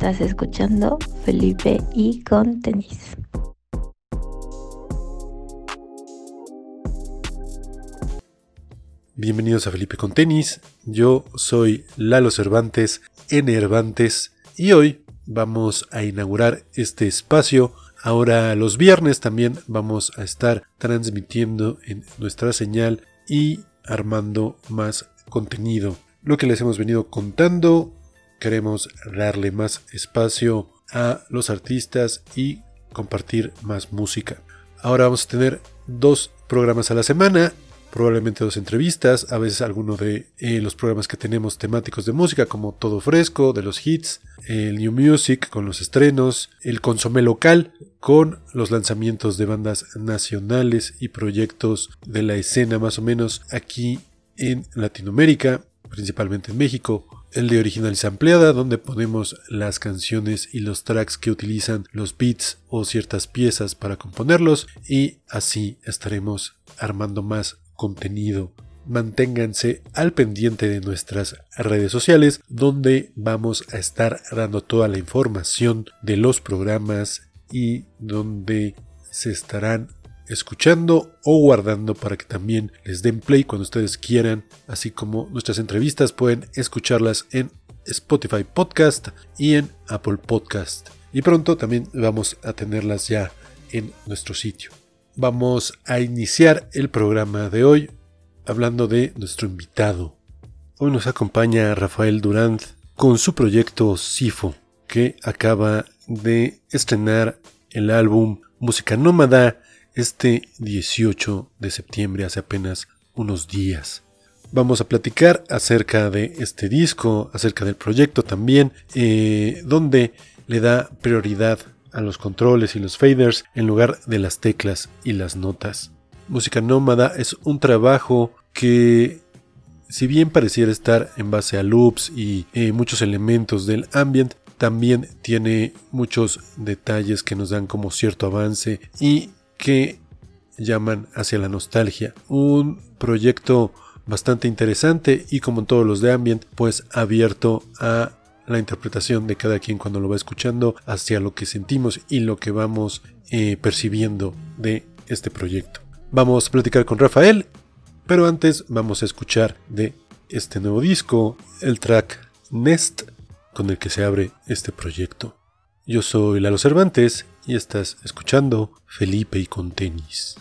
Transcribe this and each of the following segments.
Estás escuchando Felipe y con tenis. Bienvenidos a Felipe con tenis. Yo soy Lalo Cervantes, Enervantes, y hoy vamos a inaugurar este espacio. Ahora los viernes también vamos a estar transmitiendo en nuestra señal y armando más contenido. Lo que les hemos venido contando, queremos darle más espacio a los artistas y compartir más música. Ahora vamos a tener dos programas a la semana probablemente dos entrevistas, a veces alguno de eh, los programas que tenemos temáticos de música como Todo Fresco, de los hits, el New Music con los estrenos, el consomé local con los lanzamientos de bandas nacionales y proyectos de la escena más o menos aquí en Latinoamérica, principalmente en México, el de original ampliada, donde ponemos las canciones y los tracks que utilizan los beats o ciertas piezas para componerlos y así estaremos armando más contenido. Manténganse al pendiente de nuestras redes sociales donde vamos a estar dando toda la información de los programas y donde se estarán escuchando o guardando para que también les den play cuando ustedes quieran, así como nuestras entrevistas pueden escucharlas en Spotify Podcast y en Apple Podcast. Y pronto también vamos a tenerlas ya en nuestro sitio. Vamos a iniciar el programa de hoy hablando de nuestro invitado. Hoy nos acompaña Rafael Durant con su proyecto Sifo, que acaba de estrenar el álbum Música Nómada este 18 de septiembre, hace apenas unos días. Vamos a platicar acerca de este disco, acerca del proyecto también, eh, donde le da prioridad a los controles y los faders en lugar de las teclas y las notas. Música Nómada es un trabajo que si bien pareciera estar en base a loops y eh, muchos elementos del ambient, también tiene muchos detalles que nos dan como cierto avance y que llaman hacia la nostalgia. Un proyecto bastante interesante y como en todos los de ambient, pues abierto a la interpretación de cada quien cuando lo va escuchando hacia lo que sentimos y lo que vamos eh, percibiendo de este proyecto. Vamos a platicar con Rafael, pero antes vamos a escuchar de este nuevo disco el track Nest con el que se abre este proyecto. Yo soy Lalo Cervantes y estás escuchando Felipe y con tenis.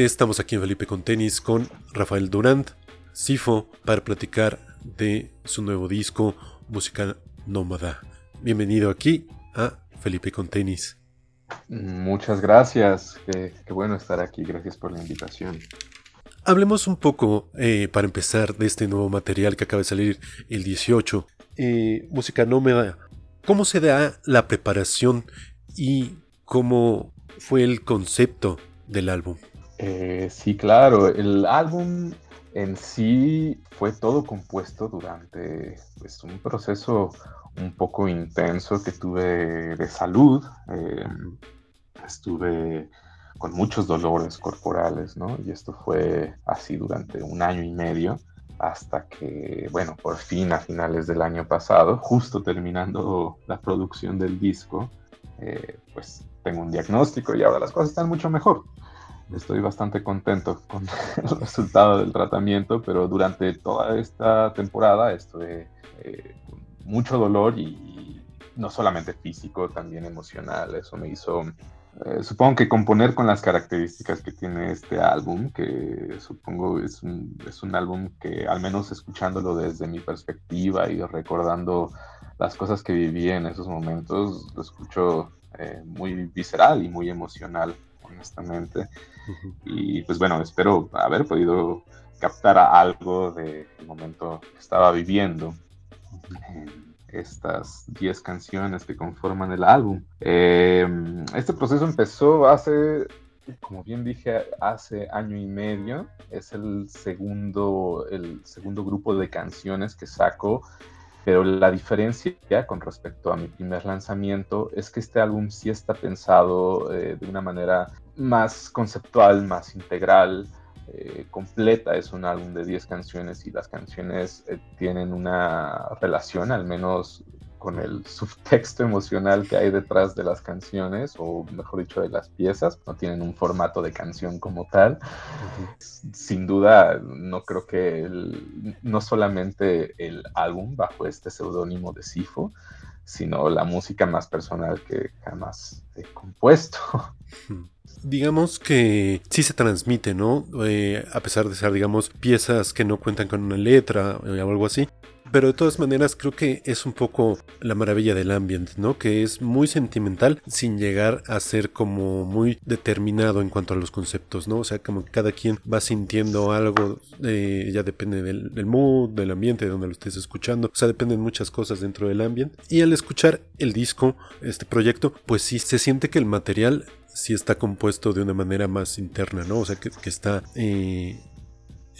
Estamos aquí en Felipe con Tenis con Rafael Durant, Sifo, para platicar de su nuevo disco, Música Nómada. Bienvenido aquí a Felipe con Tenis. Muchas gracias, qué, bueno estar aquí, gracias por la invitación. Hablemos un poco, eh, para empezar, de este nuevo material que acaba de salir el 18. Eh, música Nómada, ¿cómo se da la preparación y cómo fue el concepto del álbum? Eh, sí, claro, el álbum en sí fue todo compuesto durante pues, un proceso un poco intenso que tuve de salud. Eh, estuve con muchos dolores corporales, ¿no? Y esto fue así durante un año y medio hasta que, bueno, por fin a finales del año pasado, justo terminando la producción del disco, eh, pues tengo un diagnóstico y ahora las cosas están mucho mejor. Estoy bastante contento con el resultado del tratamiento, pero durante toda esta temporada estuve eh, con mucho dolor y, no solamente físico, también emocional. Eso me hizo, eh, supongo que componer con las características que tiene este álbum, que supongo es un, es un álbum que al menos escuchándolo desde mi perspectiva y recordando las cosas que viví en esos momentos, lo escucho eh, muy visceral y muy emocional, honestamente. Y pues bueno, espero haber podido captar algo del momento que estaba viviendo en estas 10 canciones que conforman el álbum. Eh, este proceso empezó hace, como bien dije, hace año y medio. Es el segundo, el segundo grupo de canciones que saco pero la diferencia con respecto a mi primer lanzamiento es que este álbum sí está pensado eh, de una manera más conceptual, más integral, eh, completa. Es un álbum de 10 canciones y las canciones eh, tienen una relación, al menos con el subtexto emocional que hay detrás de las canciones, o mejor dicho, de las piezas. No tienen un formato de canción como tal. Sin duda, no creo que no solamente el álbum bajo este seudónimo de Sifo, sino la música más personal que jamás he compuesto. Digamos que sí se transmite, ¿no? Eh, a pesar de ser, digamos, piezas que no cuentan con una letra o algo así. Pero de todas maneras creo que es un poco la maravilla del ambiente, ¿no? Que es muy sentimental sin llegar a ser como muy determinado en cuanto a los conceptos, ¿no? O sea, como que cada quien va sintiendo algo, eh, ya depende del, del, mood, del ambiente, de donde lo estés escuchando. O sea, dependen muchas cosas dentro del ambiente. Y al escuchar el disco, este proyecto, pues sí se siente que el material sí está compuesto de una manera más interna, ¿no? O sea, que, que está eh,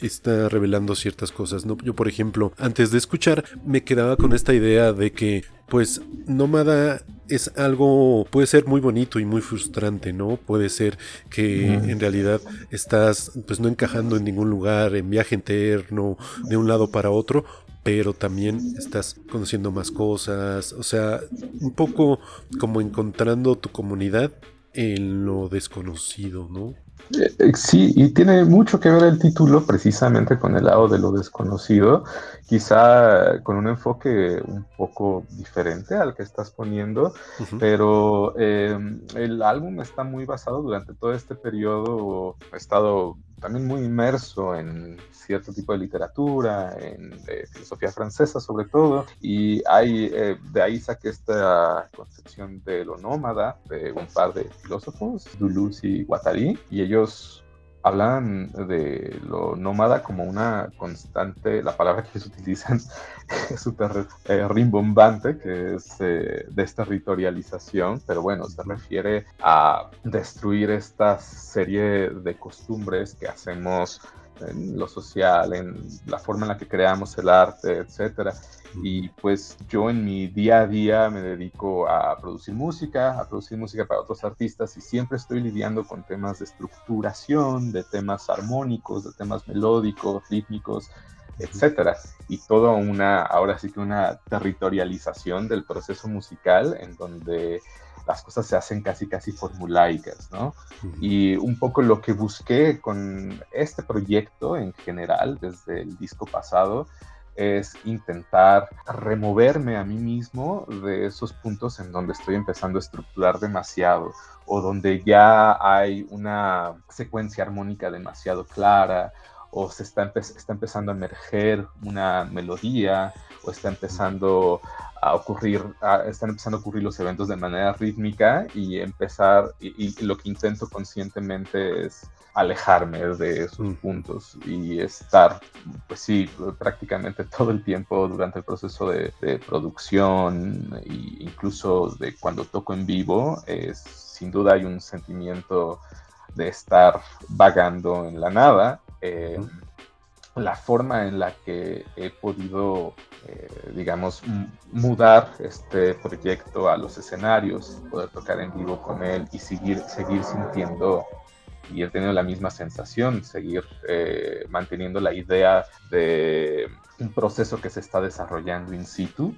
está revelando ciertas cosas. ¿no? Yo, por ejemplo, antes de escuchar, me quedaba con esta idea de que, pues, Nómada es algo, puede ser muy bonito y muy frustrante, ¿no? Puede ser que en realidad estás, pues, no encajando en ningún lugar, en viaje interno, de un lado para otro, pero también estás conociendo más cosas, o sea, un poco como encontrando tu comunidad en lo desconocido, ¿no? Eh, eh, sí, y tiene mucho que ver el título precisamente con el lado de lo desconocido, quizá con un enfoque un poco diferente al que estás poniendo, pero em, el álbum está muy basado durante todo este periodo, ha estado también muy inmerso en cierto tipo de literatura, en filosofía francesa sobre todo, y hay, eh, de ahí saqué esta concepción de lo nómada de un par de filósofos, Duluth y Guattari, y ellos hablan de lo nómada como una constante, la palabra que ellos utilizan es súper eh, rimbombante, que es eh, desterritorialización, pero bueno, se refiere a destruir esta serie de costumbres que hacemos en lo social, en la forma en la que creamos el arte, etcétera. Y pues yo en mi día a día me dedico a producir música, a producir música para otros artistas y siempre estoy lidiando con temas de estructuración, de temas armónicos, de temas melódicos, rítmicos, etcétera. Y todo una, ahora sí que una territorialización del proceso musical en donde las cosas se hacen casi casi formulaicas, ¿no? Y un poco lo que busqué con este proyecto en general, desde el disco pasado, es intentar removerme a mí mismo de esos puntos en donde estoy empezando a estructurar demasiado o donde ya hay una secuencia armónica demasiado clara o se está, está empezando a emerger una melodía o está empezando a ocurrir, están empezando a ocurrir los eventos de manera rítmica y empezar, y, lo que intento conscientemente es alejarme de esos mm. puntos y estar, pues sí, prácticamente todo el tiempo durante el proceso de, producción e incluso de cuando toco en vivo, es, sin duda hay un sentimiento de estar vagando en la nada. Eh, la forma en la que he podido, eh, digamos, mudar este proyecto a los escenarios, poder tocar en vivo con él y seguir, seguir sintiendo y he tenido la misma sensación, seguir eh, manteniendo la idea de un proceso que se está desarrollando in situ.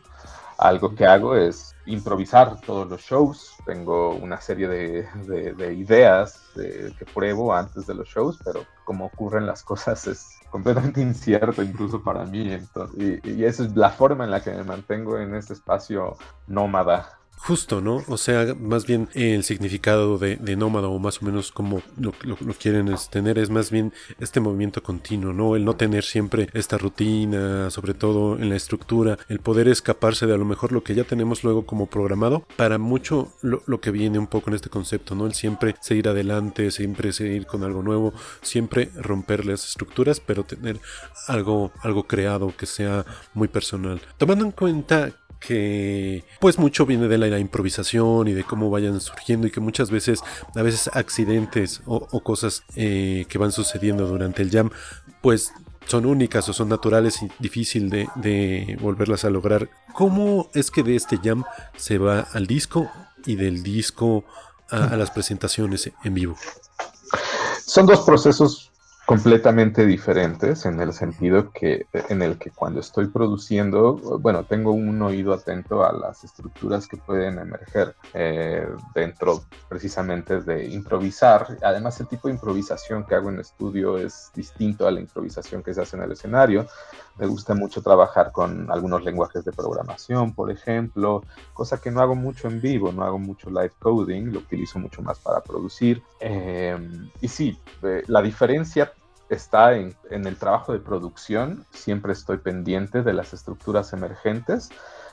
Algo que hago es improvisar todos los shows. Tengo una serie de, ideas que pruebo antes de los shows, pero como ocurren las cosas es completamente incierto incluso para mí. Entonces, y, y esa es la forma en la que me mantengo en este espacio nómada Justo, ¿no? O sea, más bien el significado de, nómada o más o menos como lo, quieren es tener es más bien este movimiento continuo, ¿no? El no tener siempre esta rutina, sobre todo en la estructura, el poder escaparse de a lo mejor lo que ya tenemos luego como programado, para mucho lo, que viene un poco en este concepto, ¿no? El siempre seguir adelante, siempre seguir con algo nuevo, siempre romper las estructuras, pero tener algo, algo creado que sea muy personal. Tomando en cuenta que pues mucho viene de la, improvisación y de cómo vayan surgiendo y que muchas veces, a veces accidentes o, cosas eh, que van sucediendo durante el jam, pues son únicas o son naturales y difícil de, volverlas a lograr. ¿Cómo es que de este jam se va al disco y del disco a las presentaciones en vivo? Son dos procesos completamente diferentes en el sentido que en el que cuando estoy produciendo, bueno, tengo un oído atento a las estructuras que pueden emerger eh, dentro precisamente de improvisar. Además, el tipo de improvisación que hago en estudio es distinto a la improvisación que se hace en el escenario. Me gusta mucho trabajar con algunos lenguajes de programación, por ejemplo, cosa que no hago mucho en vivo, no hago mucho live coding, lo utilizo mucho más para producir. Eh, y sí, eh, la diferencia está en, el trabajo de producción. Siempre estoy pendiente de las estructuras emergentes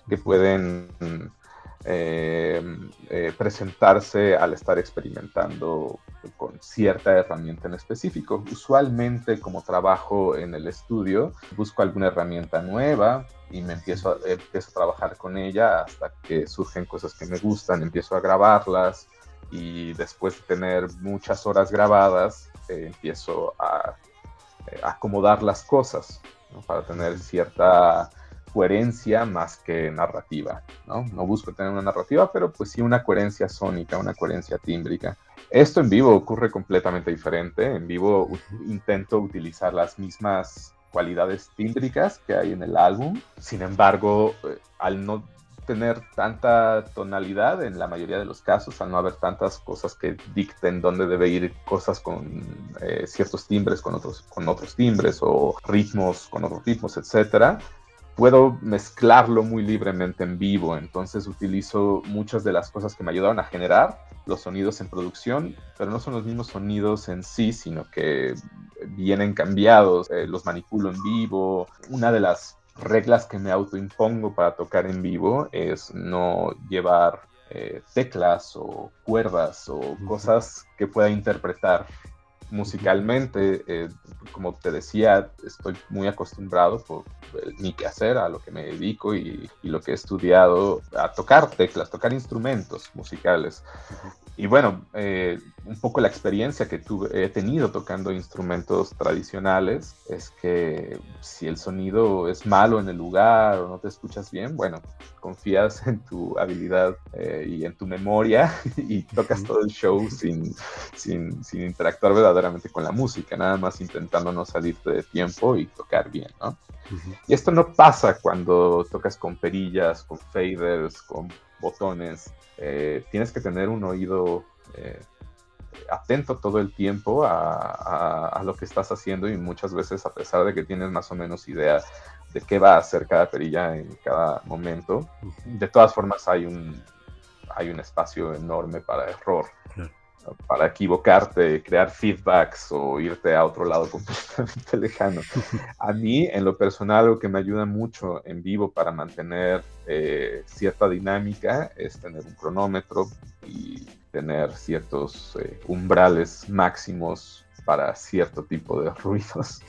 que pueden eh, eh, presentarse al estar experimentando con cierta herramienta en específico. Usualmente como trabajo en el estudio, busco alguna herramienta nueva y me empiezo a, empiezo a trabajar con ella hasta que surgen cosas que me gustan, empiezo a grabarlas y después de tener muchas horas grabadas, eh, empiezo a acomodar las cosas para tener cierta coherencia más que narrativa. ¿no? no busco tener una narrativa, pero pues sí una coherencia sónica, una coherencia tímbrica. Esto en vivo ocurre completamente diferente. En vivo intento utilizar las mismas cualidades tímbricas que hay en el álbum. Sin embargo, eh, al no tener tanta tonalidad en la mayoría de los casos, al no haber tantas cosas que dicten dónde debe ir cosas con eh, ciertos timbres con otros, con otros timbres o ritmos con otros ritmos, etcétera. Puedo mezclarlo muy libremente en vivo, entonces utilizo muchas de las cosas que me ayudaron a generar los sonidos en producción, pero no son los mismos sonidos en sí, sino que vienen cambiados, eh, los manipulo en vivo. Una de las reglas que me autoimpongo para tocar en vivo es no llevar eh, teclas o cuerdas o cosas que pueda interpretar musicalmente. Eh, como te decía, estoy muy acostumbrado por mi quehacer, a lo que me dedico y, lo que he estudiado, a tocar teclas, tocar instrumentos musicales. Y bueno, eh, un poco la experiencia que tuve, he tenido tocando instrumentos tradicionales es que si el sonido es malo en el lugar o no te escuchas bien, bueno, confías en tu habilidad eh, y en tu memoria y tocas todo el show sin, sin, sin, interactuar verdaderamente con la música, nada más intentando no salirte de tiempo y tocar bien, ¿no? Y esto no pasa cuando tocas con perillas, con faders, con botones. Eh, tienes que tener un oído eh, atento todo el tiempo a, lo que estás haciendo y muchas veces a pesar de que tienes más o menos idea de qué va a hacer cada perilla en cada momento. De todas formas hay un, hay un espacio enorme para error, para equivocarte, crear feedbacks o irte a otro lado completamente lejano. A mí, en lo personal, lo que me ayuda mucho en vivo para mantener eh, cierta dinámica es tener un cronómetro y tener ciertos eh, umbrales máximos para cierto tipo de ruidos.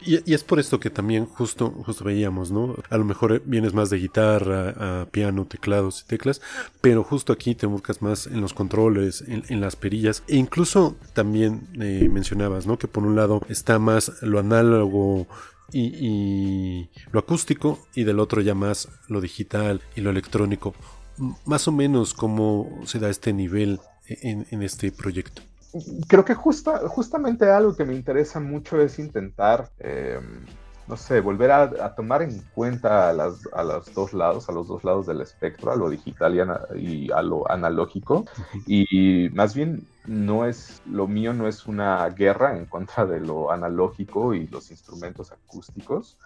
Y, es por esto que también justo, justo veíamos, ¿no? A lo mejor vienes más de guitarra, piano, teclados y teclas, pero justo aquí te buscas más en los controles, en, las perillas, e incluso también eh, mencionabas, ¿no? Que por un lado está más lo análogo y, lo acústico y del otro ya más lo digital y lo electrónico. Más o menos cómo se da este nivel en este proyecto creo que justa, justamente algo que me interesa mucho es intentar, em, no sé, volver a, tomar en cuenta a, las, a, los dos lados, a los dos lados del espectro, a lo digital y, a lo analógico. Y, más bien no es, lo mío no es una guerra en contra de lo analógico y los instrumentos acústicos,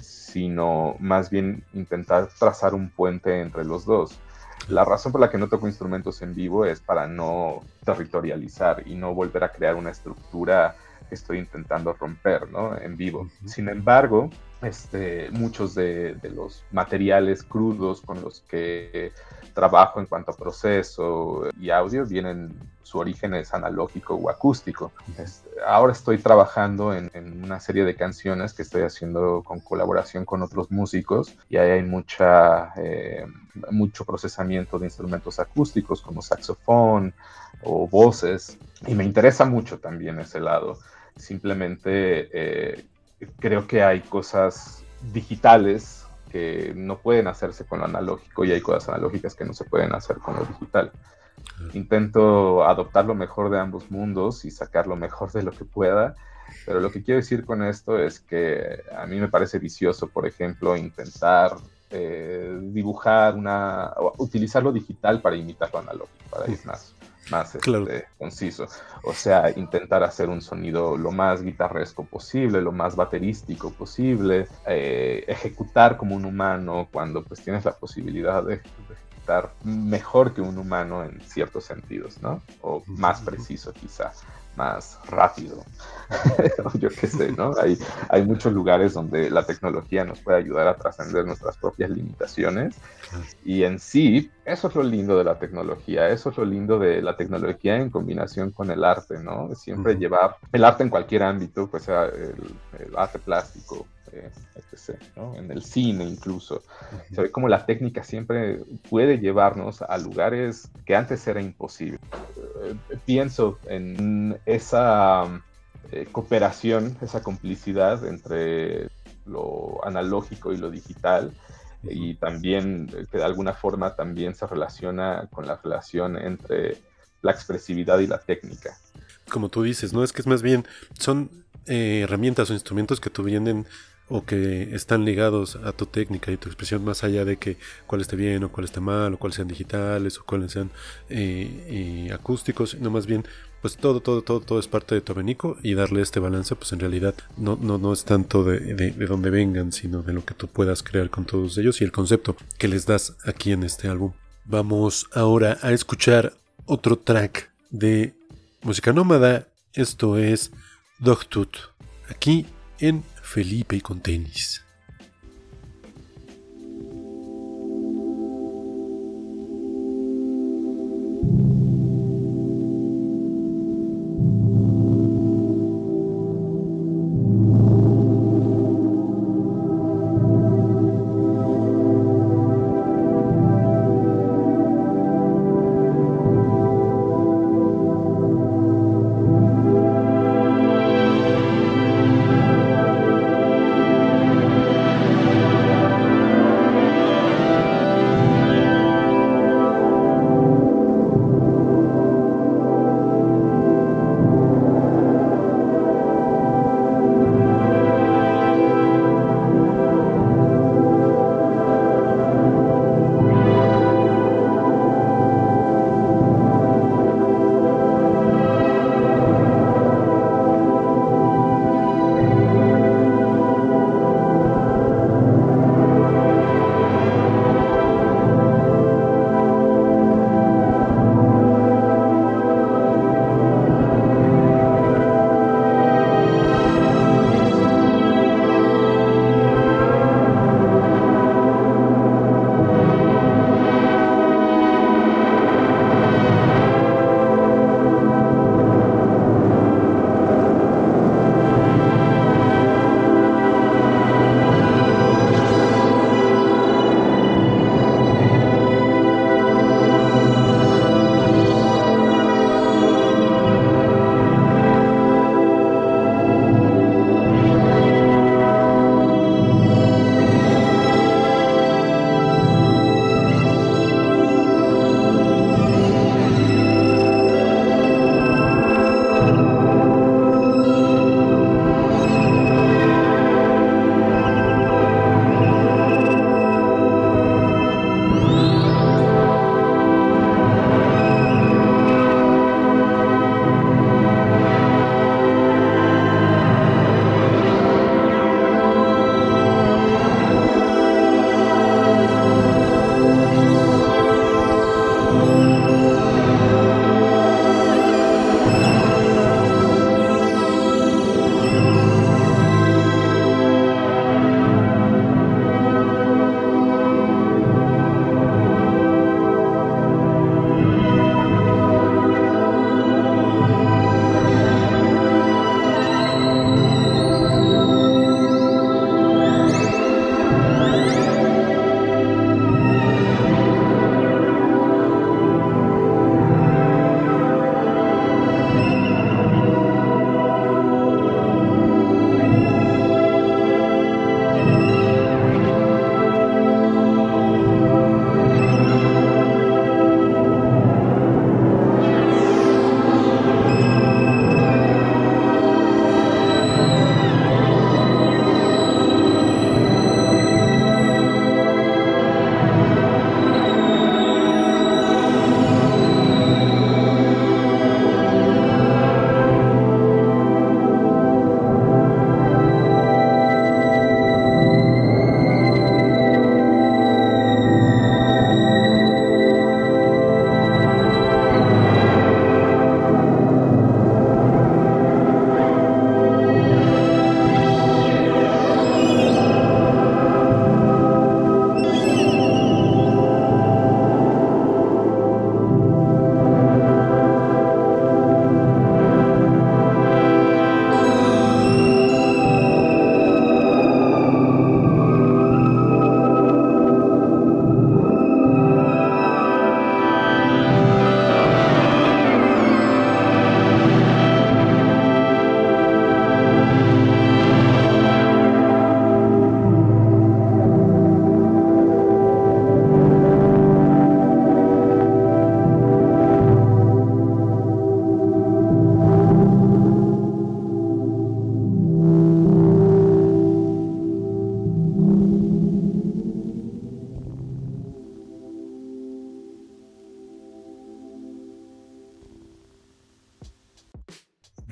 sino más bien intentar trazar un puente entre los dos. La razón por la que no toco instrumentos en vivo es para no territorializar y no volver a crear una estructura que estoy intentando romper ¿no? en vivo. Sin embargo, este, muchos de, los materiales crudos con los que trabajo en cuanto a proceso y audio vienen, su origen es analógico o acústico. Ahora estoy trabajando en, una serie de canciones que estoy haciendo con colaboración con otros músicos y ahí hay mucha, eh, mucho procesamiento de instrumentos acústicos como saxofón o voces y me interesa mucho también ese lado. Simplemente eh, creo que hay cosas digitales que no pueden hacerse con lo analógico y hay cosas analógicas que no se pueden hacer con lo digital. Intento adoptar lo mejor de ambos mundos y sacar lo mejor de lo que pueda, pero lo que quiero decir con esto es que a mí me parece vicioso, por ejemplo, intentar eh, dibujar una, utilizar lo digital para imitar lo analógico, para ir más más este, conciso. O sea, intentar hacer un sonido lo más guitarresco posible, lo más baterístico posible, eh, ejecutar como un humano cuando pues tienes la posibilidad de, ejecutar mejor que un humano en ciertos sentidos, ¿no? O más preciso quizá más rápido. Yo qué sé, ¿no? Hay, hay muchos lugares donde la tecnología nos puede ayudar a trascender nuestras propias limitaciones. Y en sí, eso es lo lindo de la tecnología, eso es lo lindo de la tecnología en combinación con el arte, ¿no? Siempre llevar el arte en cualquier ámbito, pues sea el, arte plástico, eh, en el cine incluso. Se ve como la técnica siempre puede llevarnos a lugares que antes era imposible. Eh, pienso en esa eh, cooperación, esa complicidad entre lo analógico y lo digital y también que de alguna forma también se relaciona con la relación entre la expresividad y la técnica. Como tú dices, ¿no? Es que es más bien, son eh, herramientas o instrumentos que tú vienen o que están ligados a tu técnica y tu expresión más allá de que cuál esté bien o cuál esté mal o cuáles sean digitales o cuáles sean eh, eh, acústicos, no más bien pues todo, todo, todo, todo es parte de tu abanico y darle este balance pues en realidad no, no, no es tanto de, de, de donde vengan sino de lo que tú puedas crear con todos ellos y el concepto que les das aquí en este álbum. Vamos ahora a escuchar otro track de música nómada, esto es Dogtooth, aquí en Felipe con tenis.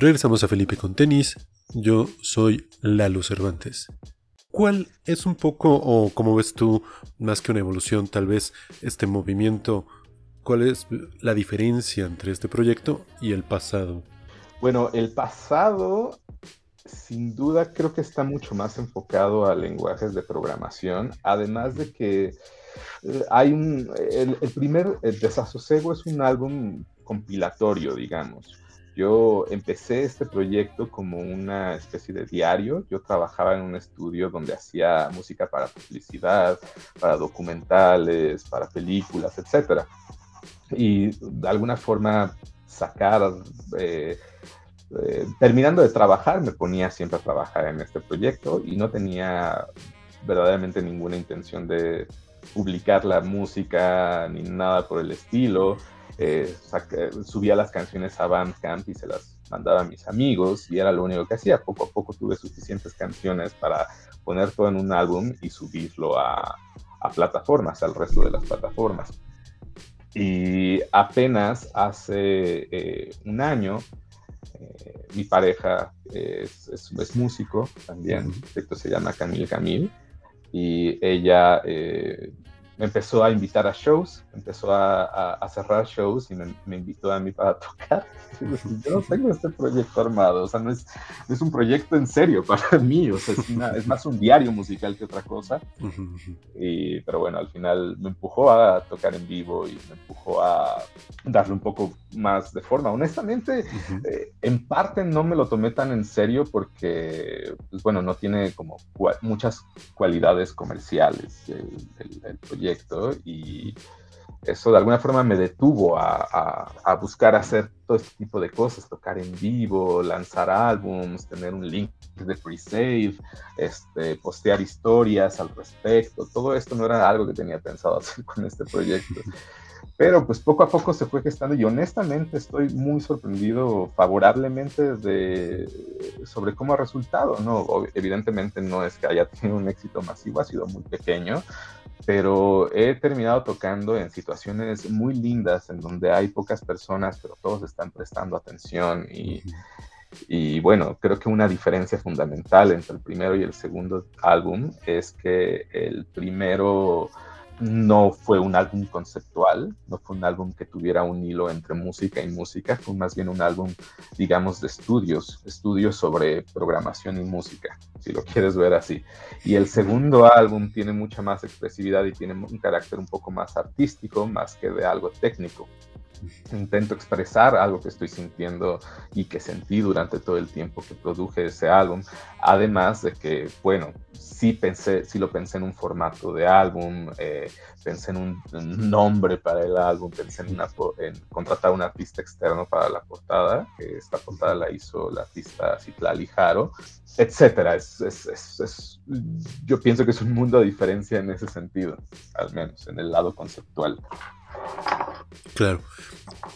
Regresamos a Felipe con tenis. Yo soy Lalo Cervantes. ¿Cuál es un poco, o como ves tú, más que una evolución, tal vez este movimiento? ¿Cuál es la diferencia entre este proyecto y el pasado? Bueno, el pasado, sin duda, creo que está mucho más enfocado a lenguajes de programación, además de que eh, hay un, el, primer el Desasosego es un álbum compilatorio, digamos. Yo empecé este proyecto como una especie de diario. Yo trabajaba en un estudio donde hacía música para publicidad, para documentales, para películas, etc. Y de alguna forma sacar, eh, eh, terminando de trabajar, me ponía siempre a trabajar en este proyecto y no tenía verdaderamente ninguna intención de publicar la música ni nada por el estilo eh, subía las canciones a Bandcamp y se las mandaba a mis amigos y era lo único que hacía. Poco a poco tuve suficientes canciones para poner todo en un álbum y subirlo a, plataformas, al resto de las plataformas. Y apenas hace eh, un año, eh, mi pareja es, es, músico también, esto se llama Camille Camille, y ella eh, me empezó a invitar a shows, empezó a, a, cerrar shows y me, me, invitó a mí para tocar. Yo no tengo este proyecto armado, o sea, no es, es un proyecto en serio para mí, o sea, es, es más un diario musical que otra cosa. Y, pero bueno, al final me empujó a tocar en vivo y me empujó a darle un poco más de forma. Honestamente, eh, en parte no me lo tomé tan en serio porque, pues bueno, no tiene como muchas cualidades comerciales el, el, el proyecto y eso de alguna forma me detuvo a, buscar hacer todo este tipo de cosas, tocar en vivo, lanzar álbums, tener un link de pre-save, este, postear historias al respecto. Todo esto no era algo que tenía pensado hacer con este proyecto. Pero pues poco a poco se fue gestando y honestamente estoy muy sorprendido favorablemente de, sobre cómo ha resultado. ¿no? Evidentemente no es que haya tenido un éxito masivo, ha sido muy pequeño, pero he terminado tocando en situaciones muy lindas en donde hay pocas personas, pero todos están prestando atención y, y bueno, creo que una diferencia fundamental entre el primero y el segundo álbum es que el primero no fue un álbum conceptual, no fue un álbum que tuviera un hilo entre música y música, fue más bien un álbum, digamos, de estudios, estudios sobre programación y música, si lo quieres ver así. Y el segundo álbum tiene mucha más expresividad y tiene un carácter un poco más artístico, más que de algo técnico intento expresar algo que estoy sintiendo y que sentí durante todo el tiempo que produje ese álbum. Además de que, bueno, sí pensé, sí lo pensé en un formato de álbum, eh, pensé en un, nombre para el álbum, pensé en, una, en contratar un artista externo para la portada, que esta portada la hizo la artista Citlali Jaro, etcétera. Es, es, es, yo pienso que es un mundo de diferencia en ese sentido, al menos en el lado conceptual. Claro.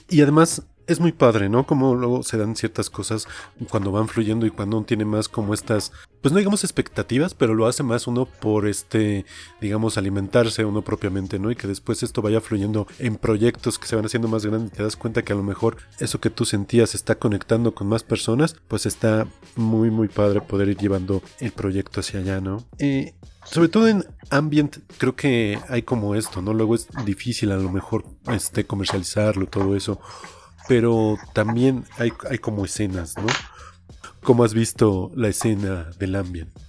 Y además es muy padre, ¿no? Como luego se dan ciertas cosas cuando van fluyendo y cuando uno tiene más como estas, pues no digamos expectativas, pero lo hace más uno por este, digamos, alimentarse uno propiamente, ¿no? Y que después esto vaya fluyendo en proyectos que se van haciendo más grandes te das cuenta que a lo mejor eso que tú sentías está conectando con más personas, pues está muy, muy padre poder ir llevando el proyecto hacia allá, ¿no? Y sobre todo en ambient creo que hay como esto, ¿no? Luego es difícil a lo mejor este comercializarlo, todo eso pero también hay, hay como escenas, ¿no? ¿Cómo has visto la escena del ambiente?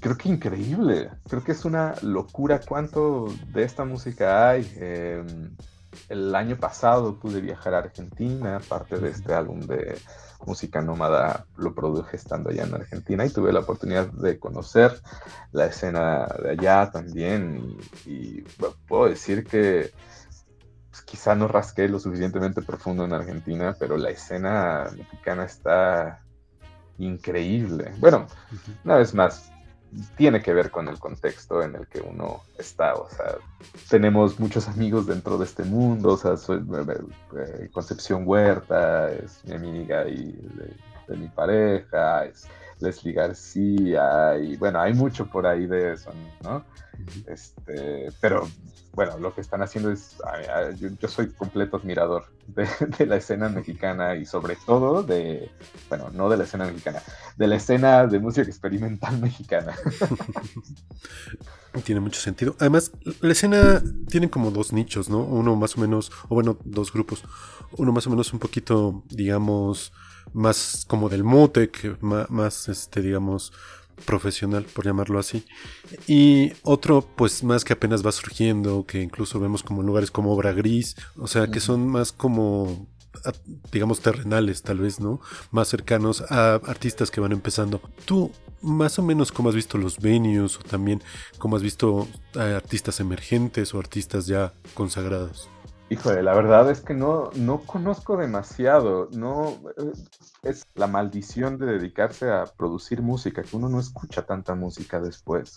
Creo que increíble, creo que es una locura cuánto de esta música hay. Em, el año pasado pude viajar a Argentina, parte de este álbum de música nómada lo produje estando allá en Argentina y tuve la oportunidad de conocer la escena de allá también y puedo decir que quizá no rasqué lo suficientemente profundo en Argentina, pero la escena mexicana está increíble. Bueno, una vez más, tiene que ver con el contexto en el que uno está. O sea, tenemos muchos amigos dentro de este mundo. O sea, soy, eh, Concepción Huerta es mi amiga y de, mi pareja, es Leslie García, y bueno, hay mucho por ahí de eso, ¿no? Este, pero bueno, lo que están haciendo es, yo, soy completo admirador de, la escena mexicana y sobre todo de, bueno, no de la escena mexicana, de la escena de música experimental mexicana. Tiene mucho sentido. Además, la escena tiene como dos nichos, ¿no? Uno más o menos, o bueno, dos grupos. Uno más o menos un poquito, digamos, más como del Mutec, más, más este, digamos, profesional, por llamarlo así. Y otro, pues más que apenas va surgiendo, que incluso vemos como en lugares como Obra Gris, o sea, que son más como, digamos, terrenales tal vez, ¿no? Más cercanos a artistas que van empezando. Tú, más o menos, ¿cómo has visto los venues o también cómo has visto artistas emergentes o artistas ya consagrados? Híjole, la verdad es que no, no conozco demasiado. No, eh, es la maldición de dedicarse a producir música, que uno no escucha tanta música después.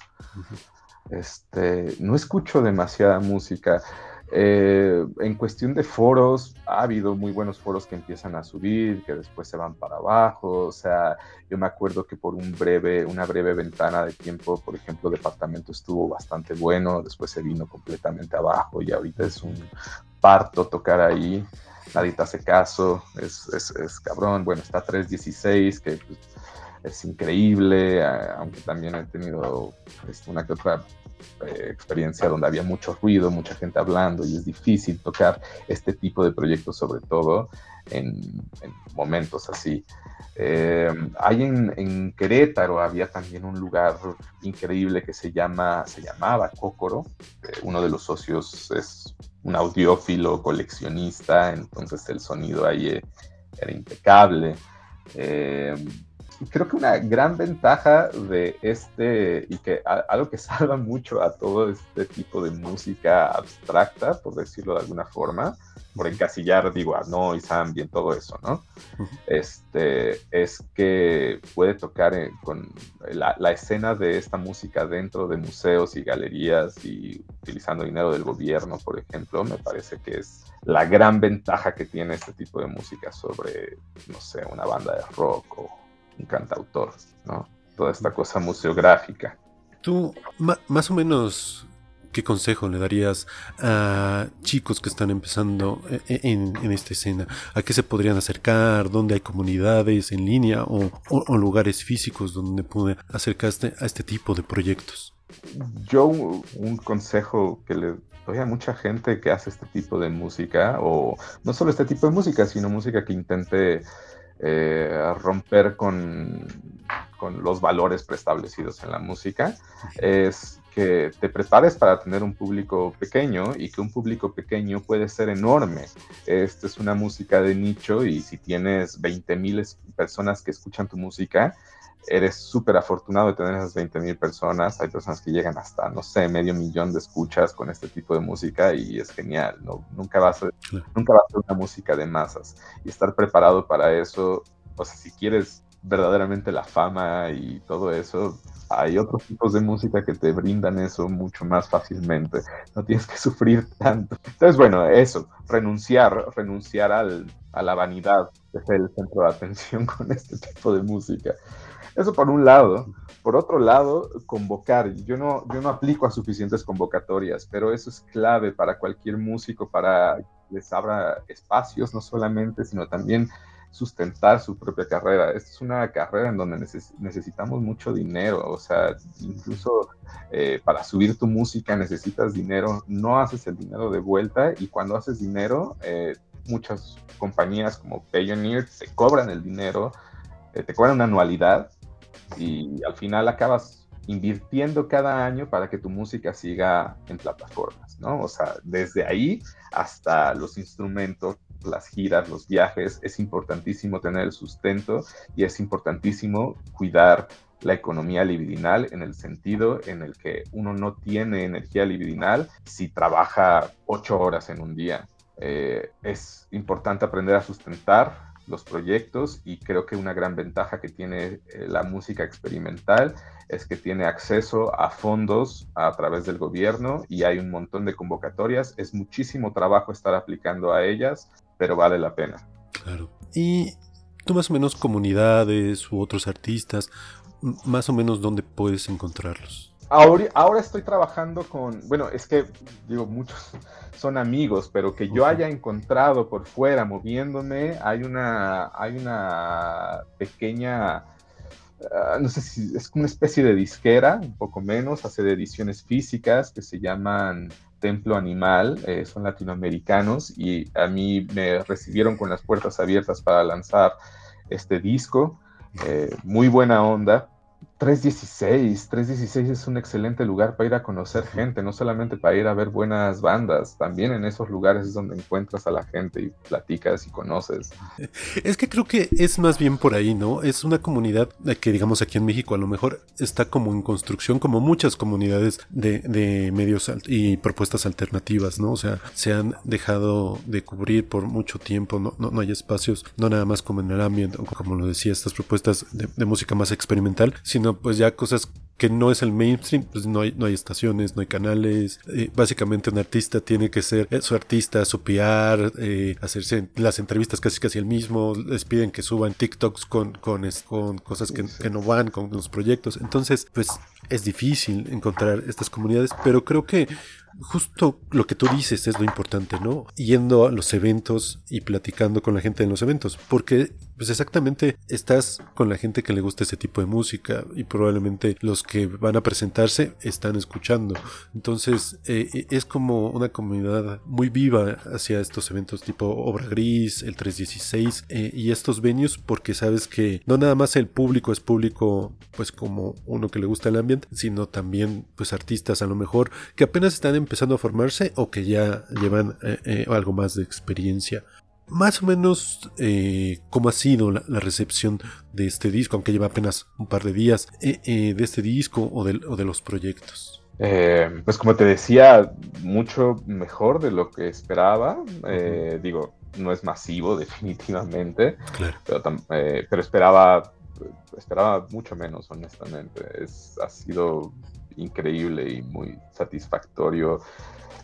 Este, no escucho demasiada música. Eh, en cuestión de foros, ha habido muy buenos foros que empiezan a subir, que después se van para abajo. O sea, yo me acuerdo que por un breve, una breve ventana de tiempo, por ejemplo, Departamento estuvo bastante bueno, después se vino completamente abajo y ahorita es un parto tocar ahí. Nadie te hace caso, es, es, cabrón. Bueno, está 316, que pues, es increíble, aunque también he tenido este, una que otra eh, experiencia donde había mucho ruido, mucha gente hablando y es difícil tocar este tipo de proyectos, sobre todo en, momentos así. Eh, hay en, Querétaro había también un lugar increíble que se llama, se llamaba Cócoro. uno de los socios es un audiófilo coleccionista, entonces el sonido ahí eh, era impecable creo que una gran ventaja de este, y que algo que salva mucho a todo este tipo de música abstracta, por decirlo de alguna forma, por encasillar, digo, a noise, ambient, todo eso, ¿no? Este, es que puede tocar con la, la, escena de esta música dentro de museos y galerías y utilizando dinero del gobierno, por ejemplo, me parece que es la gran ventaja que tiene este tipo de música sobre, no sé, una banda de rock o un cantautor, ¿no? Toda esta cosa museográfica. Tú, más o menos, ¿qué consejo le darías a chicos que están empezando e, e, en, esta escena? ¿A qué se podrían acercar? ¿Dónde hay comunidades en línea o, lugares físicos donde pueden acercarse a este tipo de proyectos? Yo un consejo que le doy a mucha gente que hace este tipo de música, o no solo este tipo de música, sino música que intente eh, romper con, con, los valores preestablecidos en la música, es que te prepares para tener un público pequeño y que un público pequeño puede ser enorme. Esta es una música de nicho y si tienes 20.000 personas que escuchan tu música, eres súper afortunado de tener esas 20 mil personas. Hay personas que llegan hasta, no sé, medio millón de escuchas con este tipo de música y es genial. ¿no? Nunca, va a ser, nunca va a ser una música de masas. Y estar preparado para eso, o sea, si quieres verdaderamente la fama y todo eso, hay otros tipos de música que te brindan eso mucho más fácilmente. No tienes que sufrir tanto. Entonces, bueno, eso, renunciar, renunciar al, a la vanidad de ser el centro de atención con este tipo de música. Eso por un lado. Por otro lado, convocar. Yo no, yo no aplico a suficientes convocatorias, pero eso es clave para cualquier músico, para que les abra espacios, no solamente, sino también sustentar su propia carrera. Esta es una carrera en donde necesitamos mucho dinero, o sea, incluso eh, para subir tu música necesitas dinero, no haces el dinero de vuelta y cuando haces dinero, eh, muchas compañías como Payoneer te cobran el dinero, eh, te cobran una anualidad y al final acabas invirtiendo cada año para que tu música siga en plataformas, ¿no? O sea, desde ahí hasta los instrumentos, las giras, los viajes, es importantísimo tener el sustento y es importantísimo cuidar la economía libidinal en el sentido en el que uno no tiene energía libidinal si trabaja ocho horas en un día. Eh, es importante aprender a sustentar los proyectos y creo que una gran ventaja que tiene eh, la música experimental es que tiene acceso a fondos a través del gobierno y hay un montón de convocatorias. Es muchísimo trabajo estar aplicando a ellas, pero vale la pena. Claro. Y tú más o menos comunidades u otros artistas, más o menos dónde puedes encontrarlos. Ahora, estoy trabajando con, bueno, es que digo, muchos son amigos, pero que yo haya encontrado por fuera moviéndome, hay una, hay una pequeña, ah, no sé si es una especie de disquera, un poco menos, hace de ediciones físicas que se llaman Templo Animal, eh, son latinoamericanos y a mí me recibieron con las puertas abiertas para lanzar este disco. Eh, muy buena onda, 316, 316 es un excelente lugar para ir a conocer gente, no solamente para ir a ver buenas bandas, también en esos lugares es donde encuentras a la gente y platicas y conoces. Es que creo que es más bien por ahí, ¿no? Es una comunidad que digamos aquí en México a lo mejor está como en construcción, como muchas comunidades de, medios y propuestas alternativas, ¿no? O sea, se han dejado de cubrir por mucho tiempo, no, no, hay espacios, no nada más como en el ambiente, como lo decía, estas propuestas de música más experimental, sino pues ya cosas que no es el mainstream, pues no hay, no hay estaciones, no hay canales. Eh, básicamente un artista tiene que ser su artista, su eh, hacerse las entrevistas casi casi el mismo, les piden que suban TikToks con, con, con cosas que, que, no van con los proyectos. Entonces, pues es difícil encontrar estas comunidades, pero creo que justo lo que tú dices es lo importante, ¿no? Yendo a los eventos y platicando con la gente en los eventos, porque pues exactamente estás con la gente que le gusta ese tipo de música y probablemente los que van a presentarse están escuchando. Entonces eh, es como una comunidad muy viva hacia estos eventos tipo Obra Gris, el 316 eh, y estos venues porque sabes que no nada más el público es público pues como uno que le gusta el ambiente, sino también pues artistas a lo mejor que apenas están empezando a formarse o que ya llevan eh, algo más de experiencia más o menos eh, cómo ha sido la, recepción de este disco, aunque lleva apenas un par de días, eh, eh, de este disco o de, o de los proyectos. pues como te decía, mucho mejor de lo que esperaba. Digo, no es masivo definitivamente, pero, pero, esperaba, esperaba mucho menos, honestamente. Es, ha sido increíble y muy satisfactorio.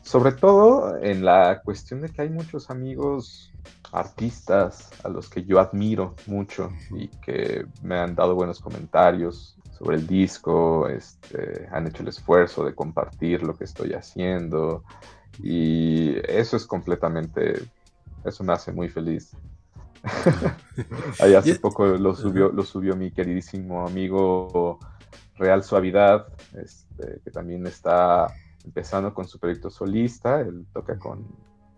Sobre todo en la cuestión de que hay muchos amigos artistas a los que yo admiro mucho y que me han dado buenos comentarios sobre el disco, este, han hecho el esfuerzo de compartir lo que estoy haciendo y eso es completamente, eso me hace muy feliz. Ahí hace poco lo subió, lo subió mi queridísimo amigo Real Suavidad, este, que también está empezando con su proyecto solista, él toca con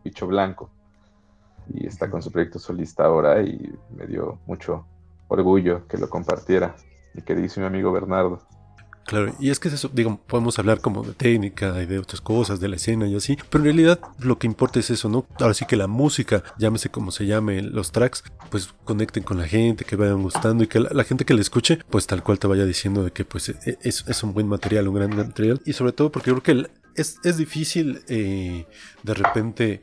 Bicho Blanco y está con su proyecto solista ahora y me dio mucho orgullo que lo compartiera mi queridísimo amigo Bernardo. Claro, y es que eso, digo, podemos hablar como de técnica y de otras cosas, de la escena y así, pero en realidad lo que importa es eso, ¿no? Ahora sí que la música, llámese como se llame, los tracks, pues conecten con la gente, que vayan gustando y que la, gente que le escuche, pues tal cual te vaya diciendo de que pues e, es, es un buen material, un gran material, y sobre todo porque creo que es, es difícil eh, de repente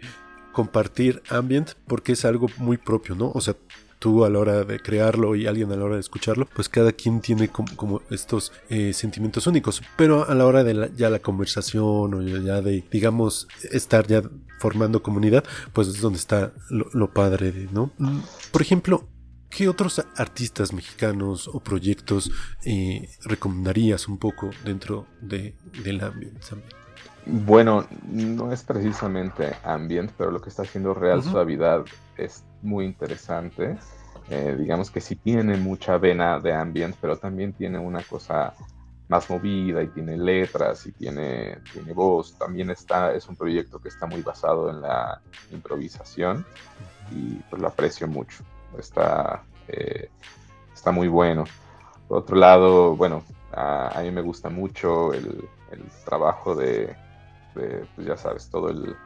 compartir ambient porque es algo muy propio, ¿no? O sea, tú a la hora de crearlo y alguien a la hora de escucharlo, pues cada quien tiene como, estos eh, sentimientos únicos. Pero a la hora de ya la conversación o ya de, digamos, estar ya formando comunidad, pues es donde está lo, padre, ¿no? Por ejemplo, ¿Qué otros artistas mexicanos o proyectos eh, recomendarías un poco dentro de, del ambiente? Bueno, no es precisamente ambient, pero lo que está haciendo Real Suavidad es muy interesante. Eh, digamos que sí tiene mucha vena de ambient, pero también tiene una cosa más movida y tiene letras y tiene, tiene voz. También está, es un proyecto que está muy basado en la improvisación y pues lo aprecio mucho. Está, eh, está muy bueno. Por otro lado, bueno, a, mí me gusta mucho el trabajo de pues ya sabes, todo el,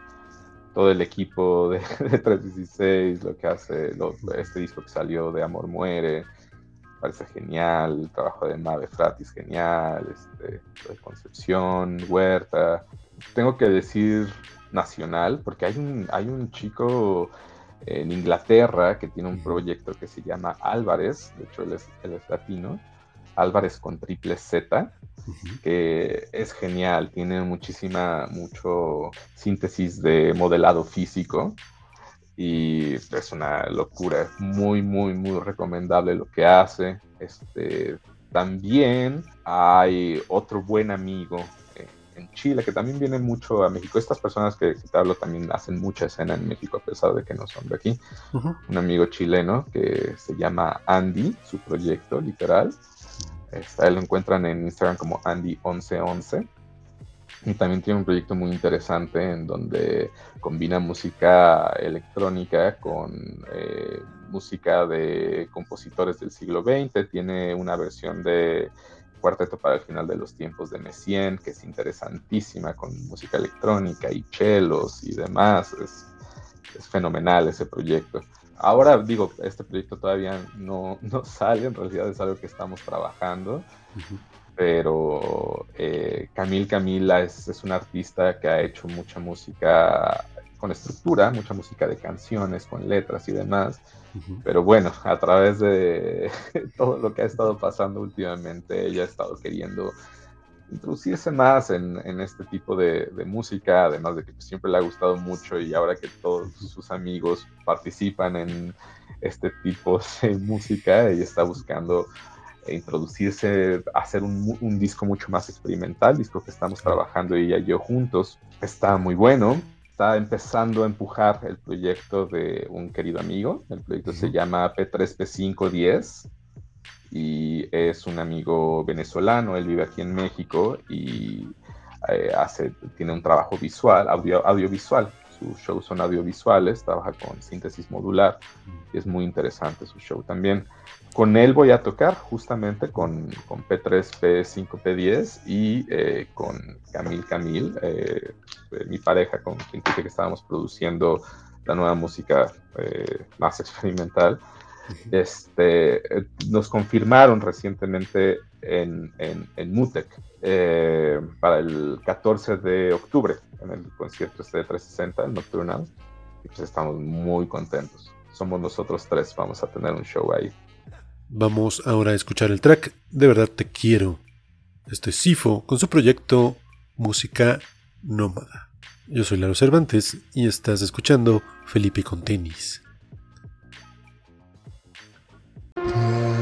todo el equipo de, 316, lo que hace, este disco que salió de Amor Muere, parece genial, el trabajo de Mave Fratis, genial, este, de Concepción, Huerta. Tengo que decir nacional, porque hay un, hay un chico en Inglaterra que tiene un proyecto que se llama Álvarez, de hecho él es, él es latino, Álvarez con triple Z, que es genial, tiene muchísima, mucho síntesis de modelado físico y es una locura, es muy, muy, muy recomendable lo que hace. Este, También hay otro buen amigo en Chile, que también viene mucho a México. Estas personas que, te hablo también hacen mucha escena en México, a pesar de que no son de aquí. Un amigo chileno que se llama Andy, su proyecto literal. Está, lo encuentran en Instagram como Andy1111. Y también tiene un proyecto muy interesante en donde combina música electrónica con eh, música de compositores del siglo XX. Tiene una versión de cuarteto para el final de los tiempos de Messien, que es interesantísima con música electrónica y chelos y demás. Es, fenomenal ese proyecto. Ahora digo, este proyecto todavía no, no, sale, en realidad es algo que estamos trabajando, pero eh, Camille Camila es, es un artista que ha hecho mucha música con estructura, mucha música de canciones, con letras y demás. Pero bueno, a través de todo lo que ha estado pasando últimamente, ella ha estado queriendo introducirse más en, este tipo de, música, además de que siempre le ha gustado mucho y ahora que todos sus amigos participan en este tipo de música, ella está buscando introducirse, hacer un, un disco mucho más experimental, disco que estamos trabajando ella y yo juntos. Está muy bueno. Está empezando a empujar el proyecto de un querido amigo. El proyecto se llama P3P510 y es un amigo venezolano. Él vive aquí en México y eh, hace, tiene un trabajo visual, audio, audiovisual. Sus shows son audiovisuales, trabaja con síntesis modular y es muy interesante su show también. Con él voy a tocar justamente con, con P3, P5, P10 y eh, con Camil Camil, eh, eh, mi pareja con quien dije que estábamos produciendo la nueva música más experimental. Este, nos confirmaron recientemente en, en, en Mutec para el 14 de octubre, en el concierto este de 360, el Nocturnal. Y pues estamos muy contentos. Somos nosotros tres, vamos a tener un show ahí. Vamos ahora a escuchar el track De verdad te quiero. Este es Sifo con su proyecto Música Nómada. Yo soy Laro Cervantes y estás escuchando Felipe con tenis. Yeah.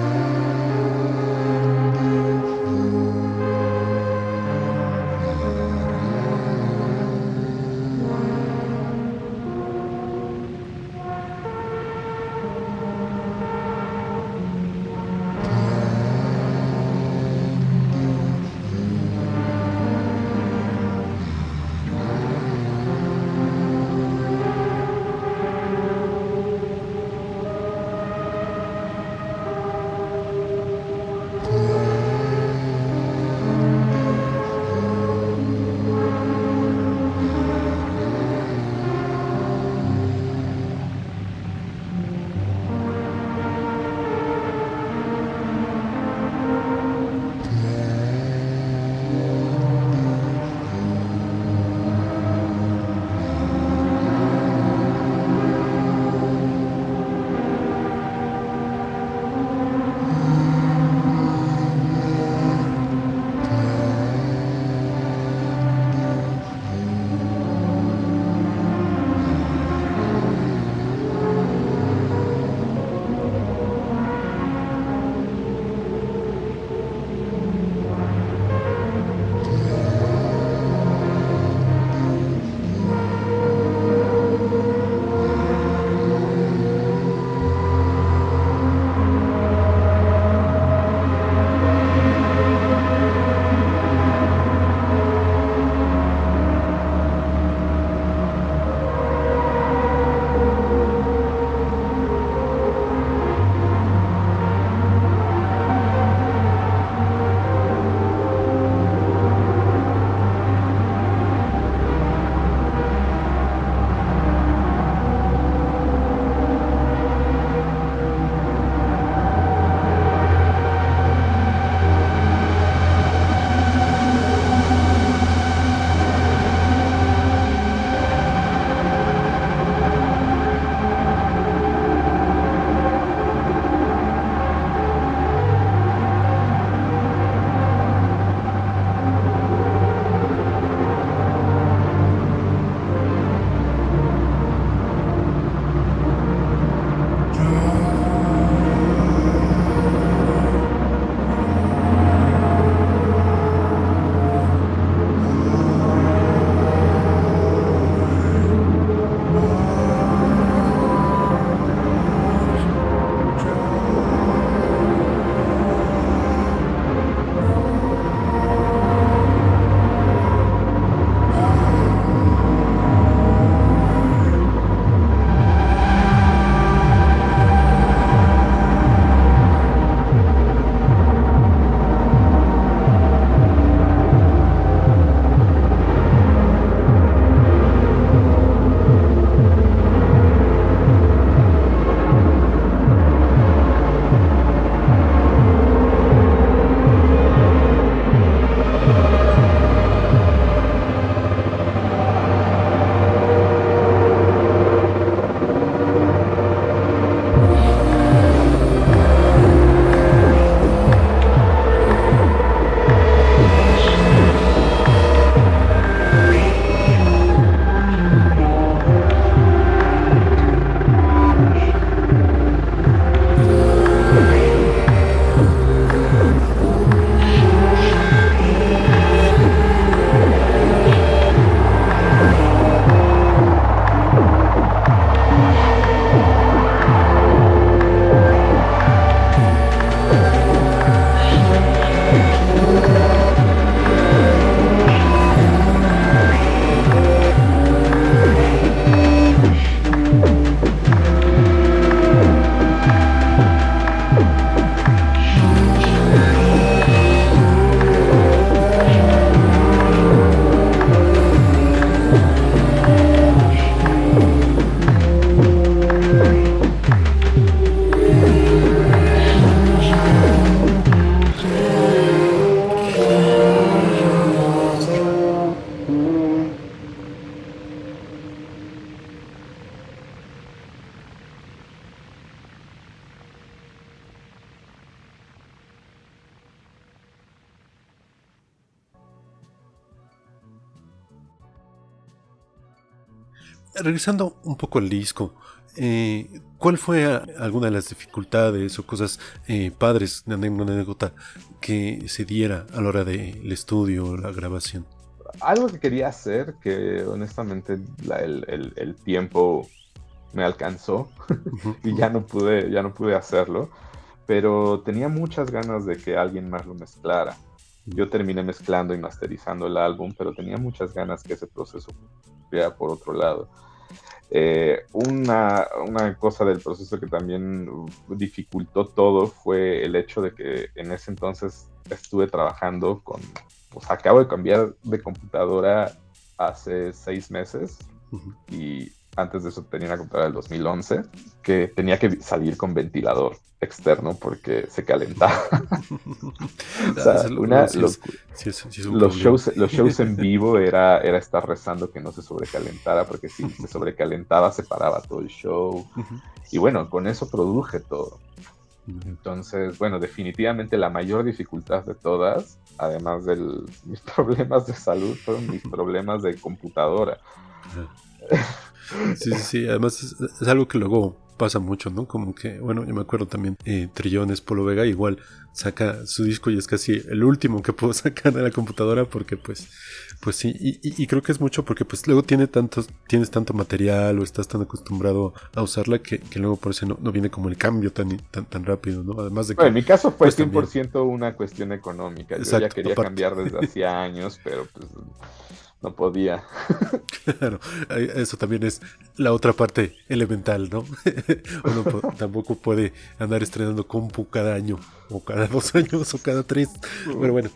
Regresando un poco al disco, eh, ¿cuál fue alguna de las dificultades o cosas eh, padres, una anécdota que se diera a la hora del estudio o la grabación? Algo que quería hacer, que honestamente el, tiempo me alcanzó y ya no pude, ya no pude hacerlo, pero tenía muchas ganas de que alguien más lo mezclara. Yo terminé mezclando y masterizando el álbum, pero tenía muchas ganas que ese proceso fuera por otro lado. Eh, una, una, cosa del proceso que también dificultó todo fue el hecho de que en ese entonces estuve trabajando con, pues acabo de cambiar de computadora hace seis meses y antes de eso tenía una computadora del 2011 que tenía que salir con ventilador externo porque se calentaba. los, shows, los shows en vivo era, era estar rezando que no se sobrecalentara porque si se sobrecalentaba se paraba todo el show. Y bueno, con eso produje todo. Entonces, bueno, definitivamente la mayor dificultad de todas, además de mis problemas de salud, fueron mis problemas de computadora. Sí, sí, sí. Además es, algo que luego pasa mucho, ¿no? Como que, bueno, yo me acuerdo también, eh, Trillones, Polo Vega, igual saca su disco y es casi el último que puedo sacar de la computadora porque pues, pues sí, y, creo que es mucho porque pues luego tiene tantos, tienes tanto material o estás tan acostumbrado a usarla que, luego por eso no, no, viene como el cambio tan, tan, tan rápido, ¿no? Además de que... Bueno, en mi caso fue 100% pues, una cuestión económica, yo ya quería cambiar desde hacía años, pero pues no podía. Claro, eso también es la otra parte elemental, ¿no? Uno tampoco puede andar estrenando compu cada año, o cada dos años, o cada tres. Pero bueno.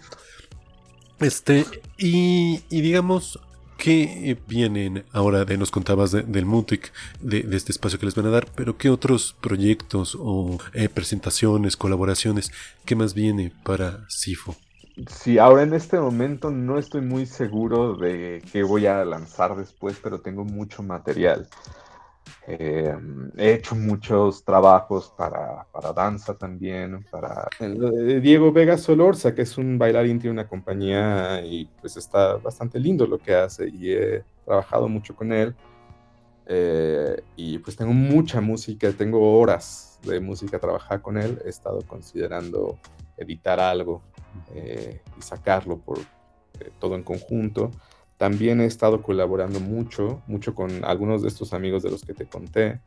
Este, y, digamos que vienen ahora de nos contabas del Mutic, de, este espacio que les van a dar, pero qué otros proyectos o eh, presentaciones, colaboraciones, qué más viene para Sifo. Sí, ahora en este momento no estoy muy seguro de qué voy a lanzar después, pero tengo mucho material. Eh, he hecho muchos trabajos para, danza también, para... Diego Vega Solorza, que es un bailarín, tiene una compañía y pues está bastante lindo lo que hace y he trabajado mucho con él. Eh, y pues tengo mucha música, tengo horas de música trabajar con él. He estado considerando editar algo eh, y sacarlo por eh, todo en conjunto. También he estado colaborando mucho, mucho con algunos de estos amigos de los que te conté.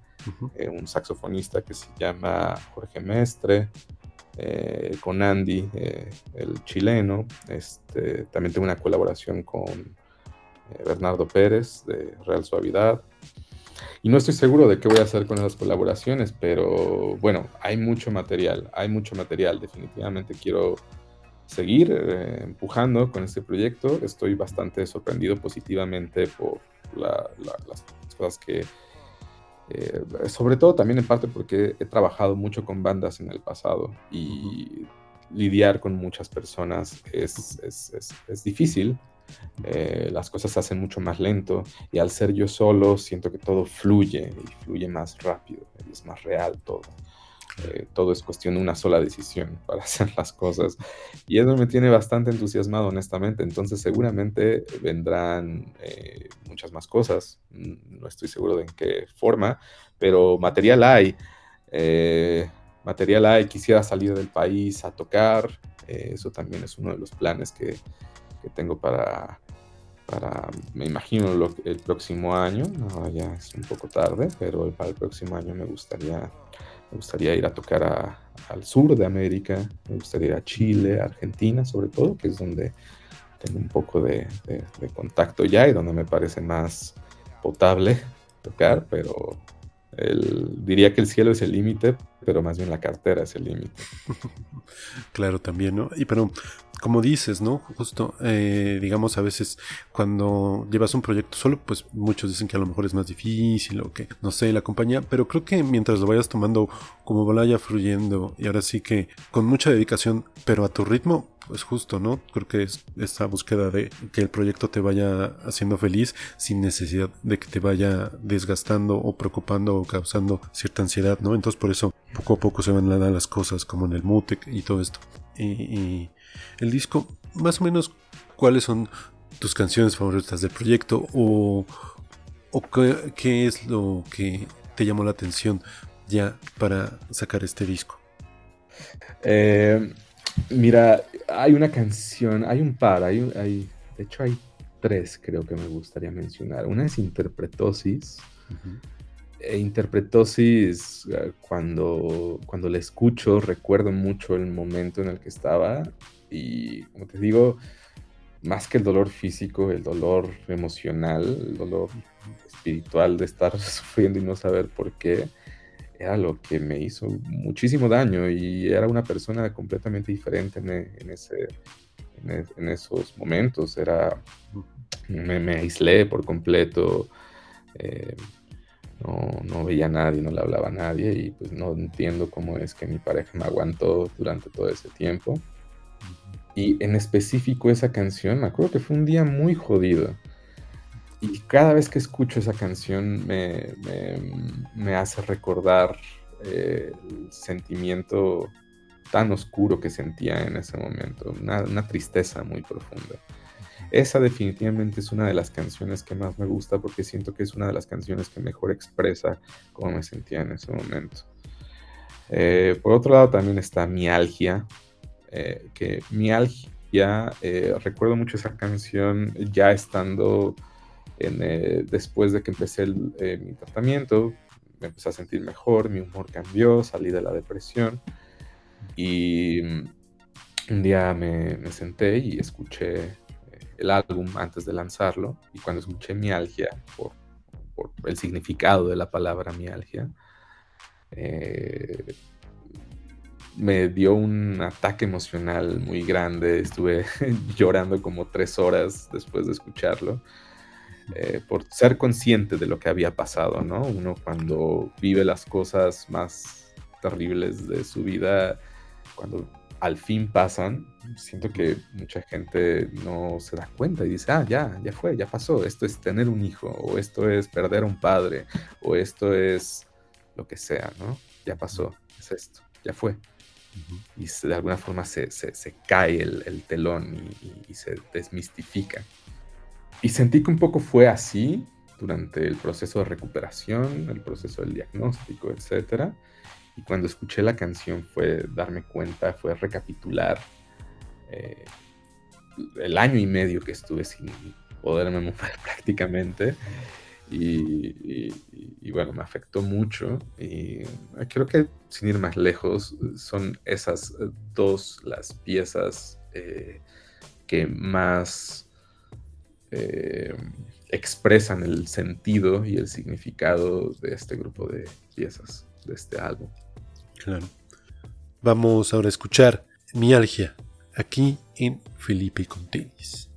Eh, un saxofonista que se llama Jorge Mestre, con Andy, el chileno. Este, también tengo una colaboración con Bernardo Pérez de Real Suavidad. Y no estoy seguro de qué voy a hacer con esas colaboraciones, pero bueno, hay mucho material, hay mucho material. Definitivamente quiero seguir eh, empujando con este proyecto. Estoy bastante sorprendido positivamente por las cosas que, eh, sobre todo también en parte porque he trabajado mucho con bandas en el pasado y lidiar con muchas personas es, es, es, difícil. Eh, las cosas se hacen mucho más lento y al ser yo solo siento que todo fluye y fluye más rápido y es más real todo. Eh, todo es cuestión de una sola decisión para hacer las cosas. Y eso me tiene bastante entusiasmado, honestamente. Entonces seguramente vendrán eh, muchas más cosas. No estoy seguro de en qué forma, pero material hay. Eh, material hay. Quisiera salir del país a tocar. eso también es uno de los planes que, que tengo para, para, me imagino, el próximo año. Ahora ya es un poco tarde, pero para el próximo año me gustaría me gustaría ir a tocar al sur de América, me gustaría ir a Chile, Argentina sobre todo, que es donde tengo un poco de, contacto ya y donde me parece más potable tocar, pero diría que el cielo es el límite, pero más bien la cartera es el límite. claro, también, ¿no? Y pero como dices, ¿no? Justo, eh, digamos, a veces cuando llevas un proyecto solo, pues muchos dicen que a lo mejor es más difícil o que, no sé, la compañía, pero creo que mientras lo vayas tomando como vaya fluyendo y ahora sí que con mucha dedicación, pero a tu ritmo, pues justo, ¿no? Creo que es esa búsqueda de que el proyecto te vaya haciendo feliz sin necesidad de que te vaya desgastando o preocupando o causando cierta ansiedad, ¿no? Entonces por eso poco a poco se van dar las cosas como en el Mutec y todo esto. y el disco, más o menos, ¿cuáles son tus canciones favoritas del proyecto? O, ¿O qué, qué es lo que te llamó la atención ya para sacar este disco? Eh, mira, hay una canción, hay un par, hay, hay, de hecho hay tres creo que me gustaría mencionar. Una es Interpretosis. E Interpretosis, eh, cuando, cuando la escucho, recuerdo mucho el momento en el que estaba y, como te digo, más que el dolor físico, el dolor emocional, el dolor espiritual de estar sufriendo y no saber por qué, era lo que me hizo muchísimo daño y era una persona completamente diferente en, e, ese, e, en, esos momentos. Era, me, aislé por completo, eh, no, no, veía a nadie, no le hablaba a nadie y pues no entiendo cómo es que mi pareja me aguantó durante todo ese tiempo. Y en específico esa canción, me acuerdo que fue un día muy jodido. Y cada vez que escucho esa canción me, me, hace recordar eh, el sentimiento tan oscuro que sentía en ese momento, una, tristeza muy profunda. Esa definitivamente es una de las canciones que más me gusta porque siento que es una de las canciones que mejor expresa cómo me sentía en ese momento. Eh, por otro lado también está Mialgia, eh, que Mialgia, eh, recuerdo mucho esa canción ya estando eh, después de que empecé mi tratamiento, me empecé a sentir mejor, mi humor cambió, salí de la depresión y mm, un día me, senté y escuché el álbum antes de lanzarlo y cuando escuché mialgia, por, por el significado de la palabra mialgia, eh, me dio un ataque emocional muy grande. Estuve llorando como tres horas después de escucharlo. Eh, por ser consciente de lo que había pasado, ¿no? Uno cuando vive las cosas más terribles de su vida, cuando al fin pasan, siento que mucha gente no se da cuenta y dice, ah, ya, ya fue, ya pasó, esto es tener un hijo, o esto es perder a un padre, o esto es lo que sea, ¿no? Ya pasó, es esto, ya fue y de alguna forma se, cae el, telón y, se desmistifica. Y sentí que un poco fue así durante el proceso de recuperación, el proceso del diagnóstico, etc. Y cuando escuché la canción fue darme cuenta, fue recapitular eh, el año y medio que estuve sin poderme mover prácticamente y, bueno, me afectó mucho. Y creo que sin ir más lejos, son esas dos las piezas eh, que más eh, expresan el sentido y el significado de este grupo de piezas, de este álbum. Claro. Vamos ahora a escuchar Mialgia, aquí en Felipe Contenis.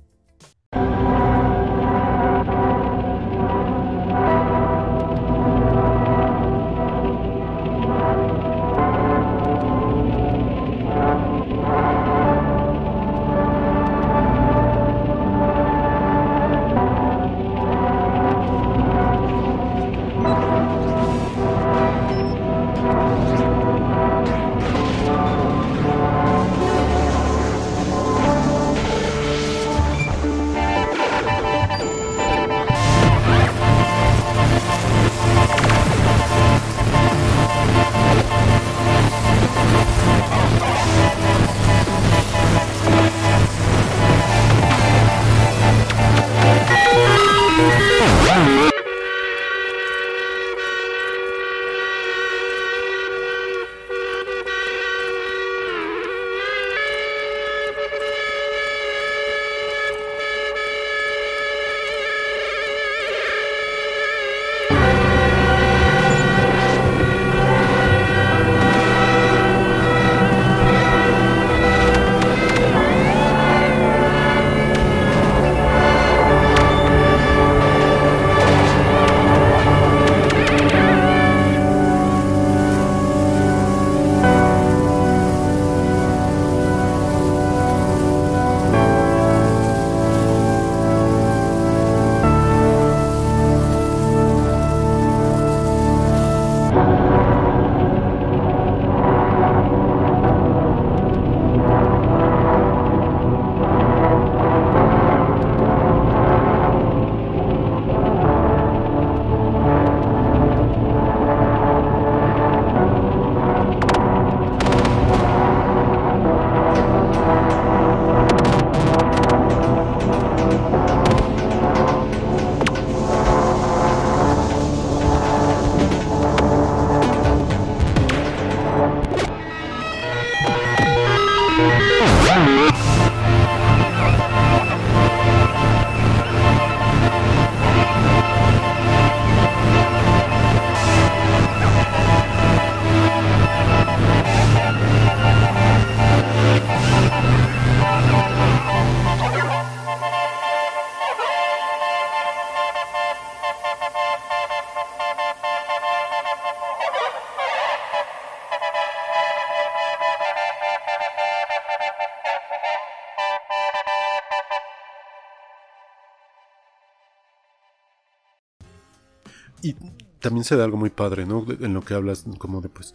También se da algo muy padre, ¿no? En lo que hablas, como de pues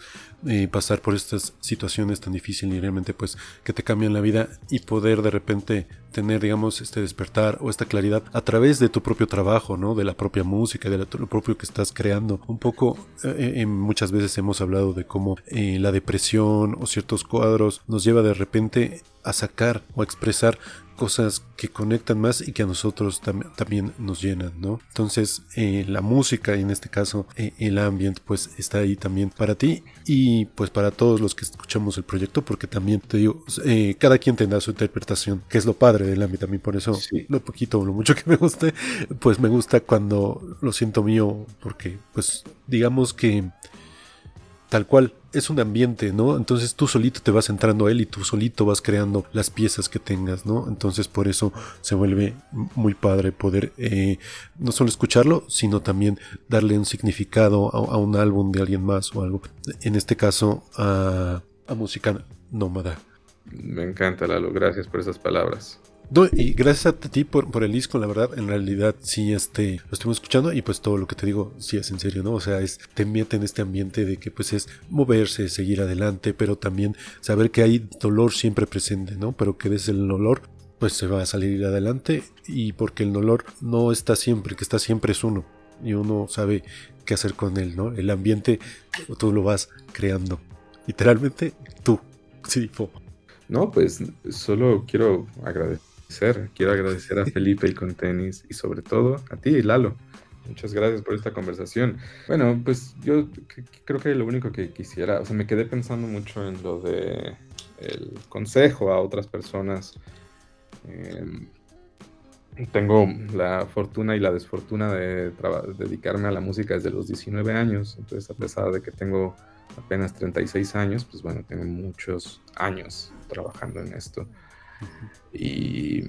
eh, pasar por estas situaciones tan difíciles y realmente pues que te cambian la vida y poder de repente tener, digamos, este despertar o esta claridad a través de tu propio trabajo, ¿no? De la propia música, de lo propio que estás creando. Un poco, eh, eh, muchas veces hemos hablado de cómo la depresión o ciertos cuadros nos lleva de repente a sacar o a expresar cosas que conectan más y que a nosotros también nos llenan, ¿no? Entonces, eh, la música y en este caso eh, el ambiente, pues está ahí también para ti y pues para todos los que escuchamos el proyecto, porque también te digo, eh, cada quien tendrá su interpretación, que es lo padre del ambiente, también por eso lo poquito o lo mucho que me guste, pues me gusta cuando lo siento mío, porque pues digamos que tal cual es un ambiente, ¿no? Entonces tú solito te vas entrando a él y tú solito vas creando las piezas que tengas, ¿no? Entonces por eso se vuelve muy padre poder eh, no solo escucharlo, sino también darle un significado a, un álbum de alguien más o algo. En este caso, a, a música nómada. Me encanta, Lalo. Gracias por esas palabras y gracias a ti por, el disco, la verdad, en realidad sí este, lo estuvimos escuchando y pues todo lo que te digo sí es en serio, ¿no? O sea, es, te mete en este ambiente de que pues es moverse, seguir adelante, pero también saber que hay dolor siempre presente, ¿no? Pero que desde el dolor pues se va a salir adelante y porque el dolor no está siempre, que está siempre es uno y uno sabe qué hacer con él, ¿no? El ambiente tú lo vas creando, literalmente tú, sí, No, pues solo quiero agradecer Quiero agradecer a Felipe y con tenis y sobre todo a ti, Lalo. Muchas gracias por esta conversación. Bueno, pues yo creo que lo único que quisiera, o sea, me quedé pensando mucho en lo de el consejo a otras personas. Em, tengo la fortuna y la desfortuna de dedicarme a la música desde los 19 años, entonces a pesar de que tengo apenas 36 años, pues bueno, tengo muchos años trabajando en esto. Y,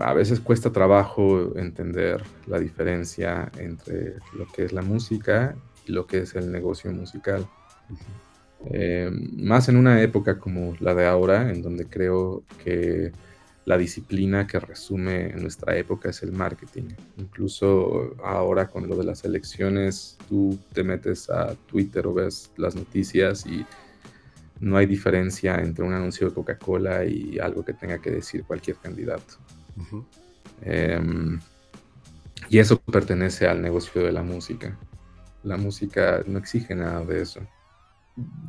a veces cuesta trabajo entender la diferencia entre lo que es la música y lo que es el negocio musical. Eh, más en una época como la de ahora, en donde creo que la disciplina que resume en nuestra época es el marketing. Incluso ahora con lo de las elecciones, tú te metes a Twitter o ves las noticias y no hay diferencia entre un anuncio de Coca-Cola y algo que tenga que decir cualquier candidato. Em, y eso pertenece al negocio de la música. La música no exige nada de eso.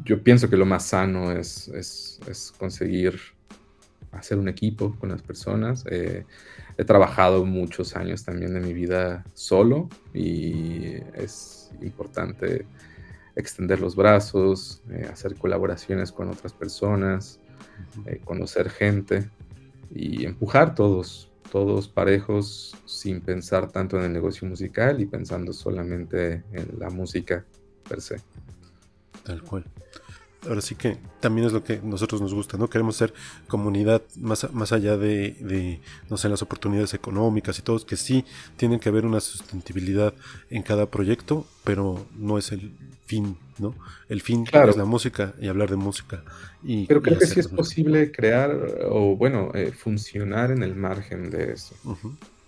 Yo pienso que lo más sano es, es, conseguir hacer un equipo con las personas. Eh, he trabajado muchos años también de mi vida solo y es importante extender los brazos, eh, hacer colaboraciones con otras personas, eh, conocer gente y empujar todos, todos parejos sin pensar tanto en el negocio musical y pensando solamente en la música per se. Tal cual ahora sí que también es lo que nosotros nos gusta, ¿no? Queremos ser comunidad más, más allá de, no sé, las oportunidades económicas y todo, que sí tienen que haber una sustentabilidad en cada proyecto, pero no es el fin, ¿no? El fin es la música y hablar de música. Y, pero creo que sí es posible crear o, bueno, eh, funcionar en el margen de eso.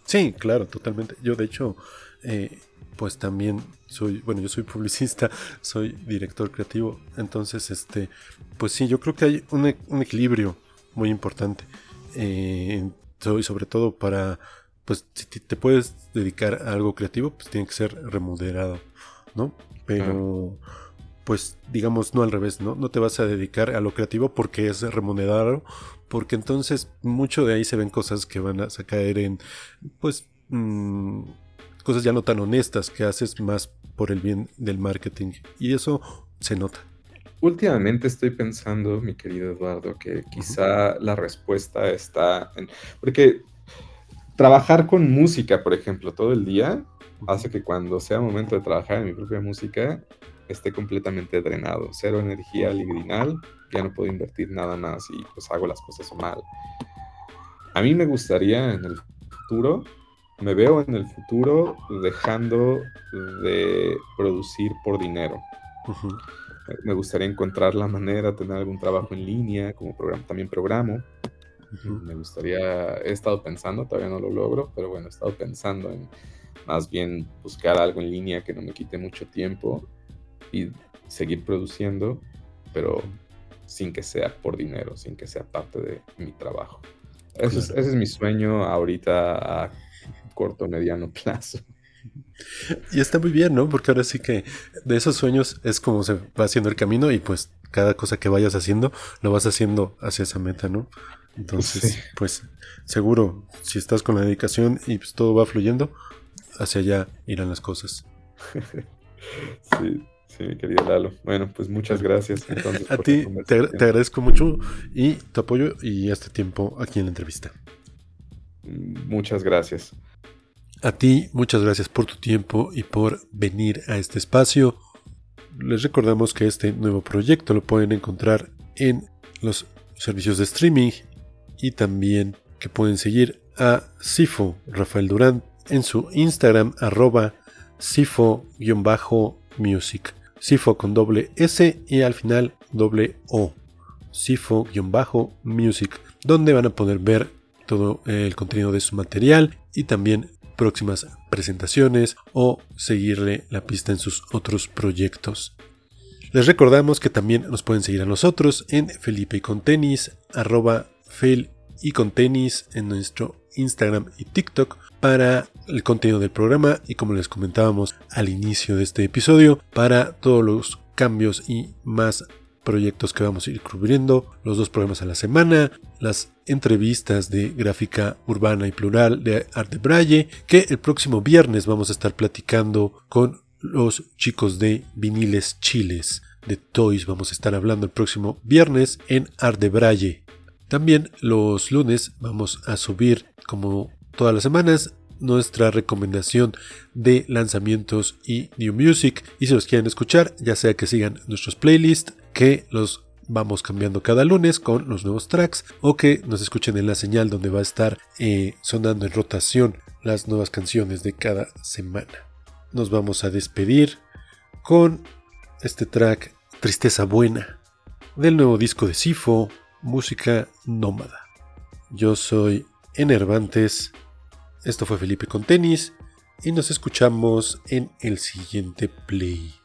Sí, claro, totalmente. Yo, de hecho, eh, pues también soy, bueno, yo soy publicista, soy director creativo, entonces, este, pues sí, yo creo que hay un, e, equilibrio muy importante, eh, sobre todo para, pues si te puedes dedicar a algo creativo, pues tiene que ser remunerado, ¿no? Pero, pues digamos, no al revés, ¿no? No te vas a dedicar a lo creativo porque es remunerado, porque entonces mucho de ahí se ven cosas que van a caer en, pues, mm, cosas ya no tan honestas que haces más por el bien del marketing. Y eso se nota. Últimamente estoy pensando, mi querido Eduardo, que quizá la respuesta está en... Porque trabajar con música, por ejemplo, todo el día, hace que cuando sea momento de trabajar en mi propia música, esté completamente drenado. Cero energía libidinal, ya no puedo invertir nada más y pues hago las cosas mal. A mí me gustaría en el futuro me veo en el futuro dejando de producir por dinero. Me gustaría encontrar la manera de tener algún trabajo en línea, como programa, también programo. Me gustaría, he estado pensando, todavía no lo logro, pero bueno, he estado pensando en más bien buscar algo en línea que no me quite mucho tiempo y seguir produciendo, pero sin que sea por dinero, sin que sea parte de mi trabajo. Ese, es, ese es mi sueño ahorita a corto, mediano plazo. Y está muy bien, ¿no? Porque ahora sí que de esos sueños es como se va haciendo el camino y pues cada cosa que vayas haciendo lo vas haciendo hacia esa meta, ¿no? Entonces, pues seguro, si estás con la dedicación y pues todo va fluyendo, hacia allá irán las cosas. sí, sí, mi querido Lalo. Bueno, pues muchas gracias. A ti te, agradezco mucho y tu apoyo y este tiempo aquí en la entrevista. Muchas gracias. A ti, muchas gracias por tu tiempo y por venir a este espacio. Les recordamos que este nuevo proyecto lo pueden encontrar en los servicios de streaming y también que pueden seguir a Sifo Rafael Durán en su Instagram arroba Sifo-music. Sifo con doble S y al final doble O. Sifo-music, donde van a poder ver todo el contenido de su material y también próximas presentaciones o seguirle la pista en sus otros proyectos. Les recordamos que también nos pueden seguir a nosotros en Felipe y con tenis, arroba fel y con tenis en nuestro Instagram y TikTok para el contenido del programa y como les comentábamos al inicio de este episodio para todos los cambios y más proyectos que vamos a ir cubriendo, los dos programas a la semana, las entrevistas de gráfica urbana y plural de Arte Braille, que el próximo viernes vamos a estar platicando con los chicos de Viniles Chiles. De Toys vamos a estar hablando el próximo viernes en Arte Braille. También los lunes vamos a subir, como todas las semanas, nuestra recomendación de lanzamientos y new music. Y si los quieren escuchar, ya sea que sigan nuestros playlists, que los vamos cambiando cada lunes con los nuevos tracks o que nos escuchen en la señal donde va a estar eh, sonando en rotación las nuevas canciones de cada semana. Nos vamos a despedir con este track Tristeza Buena del nuevo disco de Sifo música nómada. Yo soy Enervantes, esto fue Felipe con tenis y nos escuchamos en el siguiente play.